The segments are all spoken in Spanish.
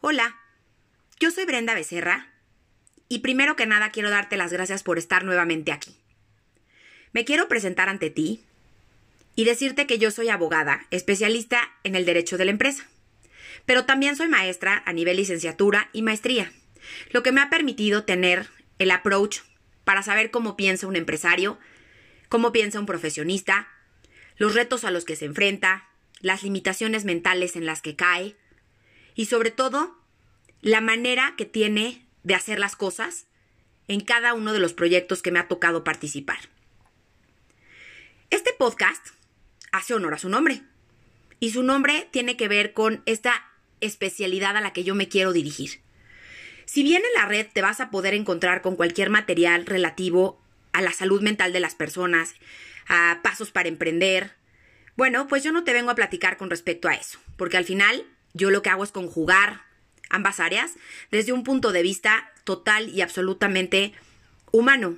Hola, yo soy Brenda Becerra y primero que nada quiero darte las gracias por estar nuevamente aquí. Me quiero presentar ante ti y decirte que yo soy abogada, especialista en el derecho de la empresa, pero también soy maestra a nivel licenciatura y maestría, lo que me ha permitido tener el approach para saber cómo piensa un empresario, cómo piensa un profesionista, los retos a los que se enfrenta, las limitaciones mentales en las que cae y sobre todo la manera que tiene de hacer las cosas en cada uno de los proyectos que me ha tocado participar. Este podcast hace honor a su nombre y su nombre tiene que ver con esta especialidad a la que yo me quiero dirigir. Si bien en la red te vas a poder encontrar con cualquier material relativo a la salud mental de las personas, a pasos para emprender, bueno, pues yo no te vengo a platicar con respecto a eso, porque al final yo lo que hago es conjugar ambas áreas desde un punto de vista total y absolutamente humano,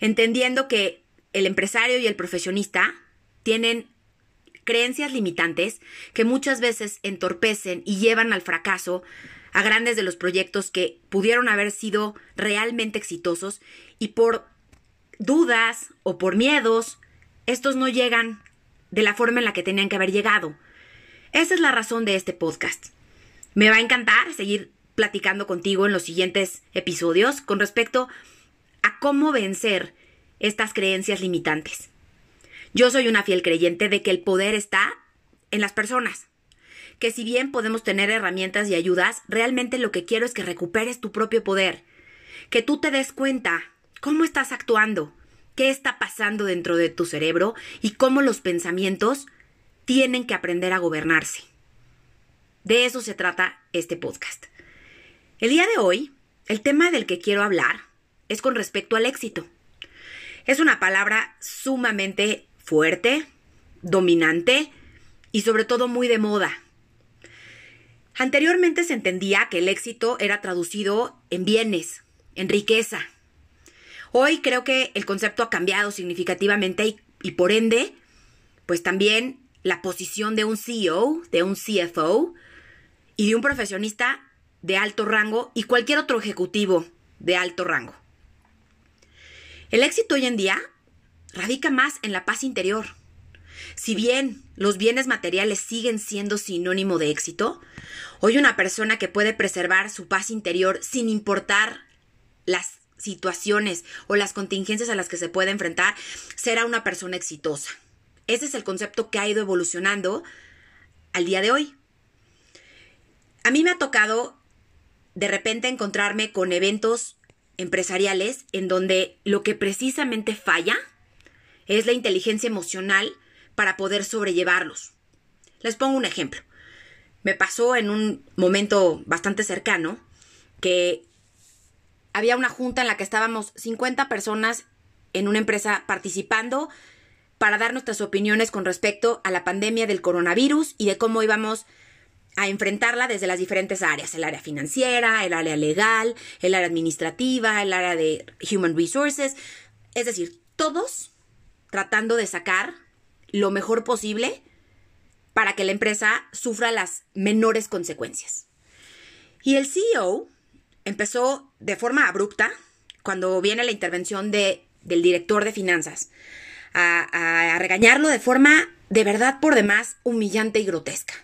entendiendo que el empresario y el profesionista tienen creencias limitantes que muchas veces entorpecen y llevan al fracaso a grandes de los proyectos que pudieron haber sido realmente exitosos y por dudas o por miedos, estos no llegan de la forma en la que tenían que haber llegado. Esa es la razón de este podcast. Me va a encantar seguir platicando contigo en los siguientes episodios con respecto a cómo vencer estas creencias limitantes. Yo soy una fiel creyente de que el poder está en las personas. Que si bien podemos tener herramientas y ayudas, realmente lo que quiero es que recuperes tu propio poder. Que tú te des cuenta cómo estás actuando, qué está pasando dentro de tu cerebro y cómo los pensamientos tienen que aprender a gobernarse. De eso se trata este podcast. El día de hoy, el tema del que quiero hablar es con respecto al éxito. Es una palabra sumamente fuerte, dominante y sobre todo muy de moda. Anteriormente se entendía que el éxito era traducido en bienes, en riqueza. Hoy creo que el concepto ha cambiado significativamente y, por ende, pues también la posición de un CEO, de un CFO y de un profesionista de alto rango y cualquier otro ejecutivo de alto rango. El éxito hoy en día radica más en la paz interior. Si bien los bienes materiales siguen siendo sinónimo de éxito, hoy una persona que puede preservar su paz interior sin importar las situaciones o las contingencias a las que se puede enfrentar, será una persona exitosa. Ese es el concepto que ha ido evolucionando al día de hoy. A mí me ha tocado de repente encontrarme con eventos empresariales en donde lo que precisamente falla es la inteligencia emocional para poder sobrellevarlos. Les pongo un ejemplo. Me pasó en un momento bastante cercano que había una junta en la que estábamos 50 personas en una empresa participando para dar nuestras opiniones con respecto a la pandemia del coronavirus y de cómo íbamos a enfrentarla desde las diferentes áreas, el área financiera, el área legal, el área administrativa, el área de human resources, es decir, todos tratando de sacar lo mejor posible para que la empresa sufra las menores consecuencias. Y el CEO empezó de forma abrupta cuando viene la intervención de, del director de finanzas a, regañarlo de forma de verdad por demás humillante y grotesca.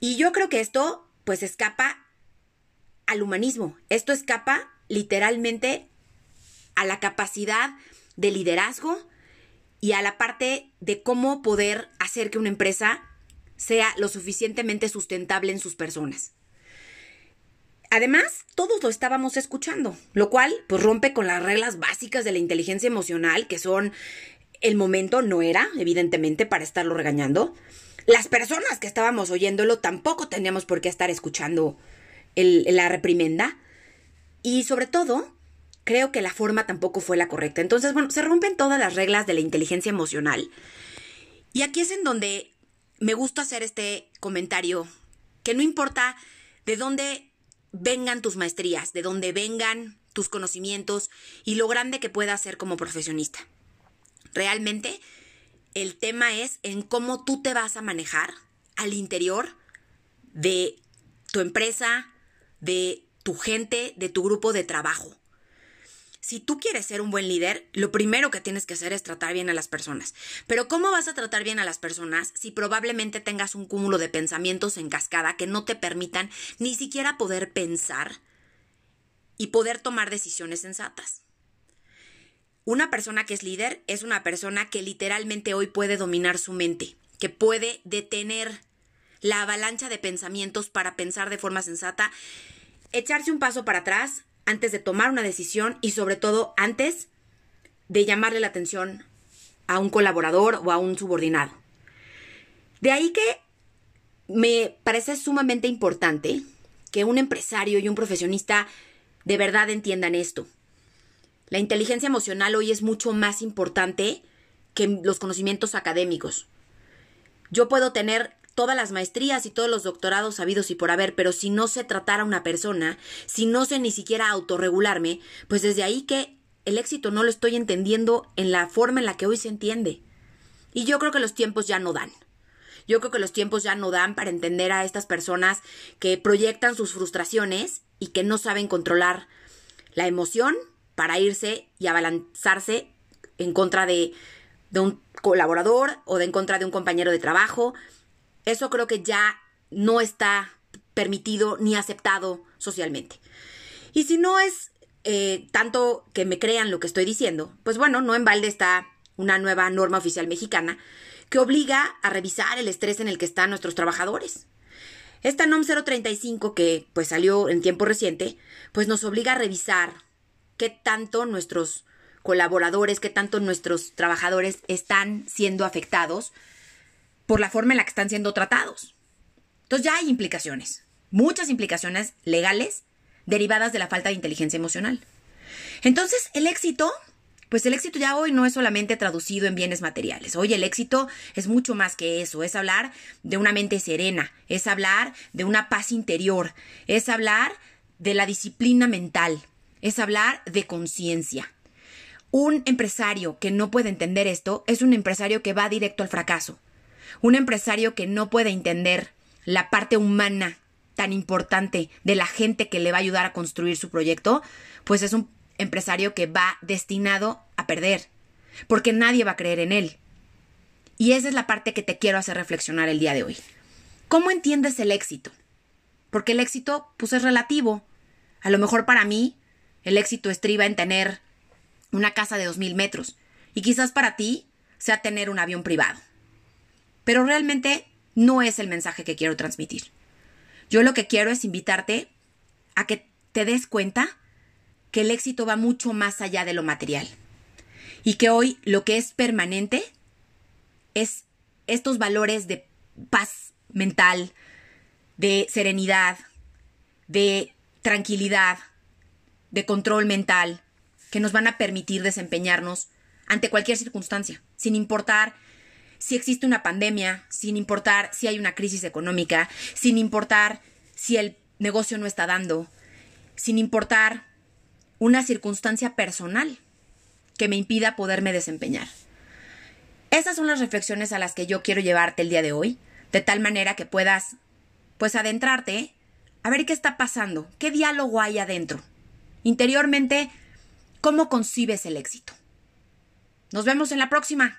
Y yo creo que esto pues escapa al humanismo, esto escapa literalmente a la capacidad de liderazgo y a la parte de cómo poder hacer que una empresa sea lo suficientemente sustentable en sus personas. Además, todos lo estábamos escuchando, lo cual pues rompe con las reglas básicas de la inteligencia emocional, que son el momento no era, evidentemente, para estarlo regañando. Las personas que estábamos oyéndolo tampoco teníamos por qué estar escuchando la reprimenda. Y sobre todo, creo que la forma tampoco fue la correcta. Entonces, bueno, se rompen todas las reglas de la inteligencia emocional. Y aquí es en donde me gusta hacer este comentario, que no importa de dónde vengan tus maestrías, de donde vengan tus conocimientos y lo grande que puedas ser como profesionista. Realmente el tema es en cómo tú te vas a manejar al interior de tu empresa, de tu gente, de tu grupo de trabajo. Si tú quieres ser un buen líder, lo primero que tienes que hacer es tratar bien a las personas. Pero ¿cómo vas a tratar bien a las personas si probablemente tengas un cúmulo de pensamientos en cascada que no te permitan ni siquiera poder pensar y poder tomar decisiones sensatas? Una persona que es líder es una persona que literalmente hoy puede dominar su mente, que puede detener la avalancha de pensamientos para pensar de forma sensata, echarse un paso para atrás antes de tomar una decisión y sobre todo antes de llamarle la atención a un colaborador o a un subordinado. De ahí que me parece sumamente importante que un empresario y un profesionista de verdad entiendan esto. La inteligencia emocional hoy es mucho más importante que los conocimientos académicos. Yo puedo tener todas las maestrías y todos los doctorados sabidos y por haber, pero si no sé tratar a una persona, si no sé ni siquiera autorregularme, pues desde ahí que el éxito no lo estoy entendiendo en la forma en la que hoy se entiende. Y yo creo que los tiempos ya no dan. Yo creo que los tiempos ya no dan para entender a estas personas que proyectan sus frustraciones y que no saben controlar la emoción para irse y abalanzarse en contra de, de un colaborador o de en contra de un compañero de trabajo eso creo que ya no está permitido ni aceptado socialmente. Y si no es eh, tanto que me crean lo que estoy diciendo, pues bueno, no en balde está una nueva norma oficial mexicana que obliga a revisar el estrés en el que están nuestros trabajadores. Esta NOM 035 que pues salió en tiempo reciente, pues nos obliga a revisar qué tanto nuestros colaboradores, qué tanto nuestros trabajadores están siendo afectados por la forma en la que están siendo tratados. Entonces ya hay implicaciones, muchas implicaciones legales derivadas de la falta de inteligencia emocional. Entonces, el éxito, pues el éxito ya hoy no es solamente traducido en bienes materiales. Hoy el éxito es mucho más que eso, es hablar de una mente serena, es hablar de una paz interior, es hablar de la disciplina mental, es hablar de conciencia. Un empresario que no puede entender esto es un empresario que va directo al fracaso. Un empresario que no puede entender la parte humana tan importante de la gente que le va a ayudar a construir su proyecto, pues es un empresario que va destinado a perder, porque nadie va a creer en él. Y esa es la parte que te quiero hacer reflexionar el día de hoy. ¿Cómo entiendes el éxito? Porque el éxito, pues es relativo. A lo mejor para mí, el éxito estriba en tener una casa de dos mil metros. Y quizás para ti sea tener un avión privado pero realmente no es el mensaje que quiero transmitir. Yo lo que quiero es invitarte a que te des cuenta que el éxito va mucho más allá de lo material y que hoy lo que es permanente es estos valores de paz mental, de serenidad, de tranquilidad, de control mental, que nos van a permitir desempeñarnos ante cualquier circunstancia, sin importar si existe una pandemia, sin importar si hay una crisis económica, sin importar si el negocio no está dando, sin importar una circunstancia personal que me impida poderme desempeñar. Esas son las reflexiones a las que yo quiero llevarte el día de hoy, de tal manera que puedas, pues, adentrarte a ver qué está pasando, qué diálogo hay adentro. Interiormente, ¿cómo concibes el éxito? Nos vemos en la próxima.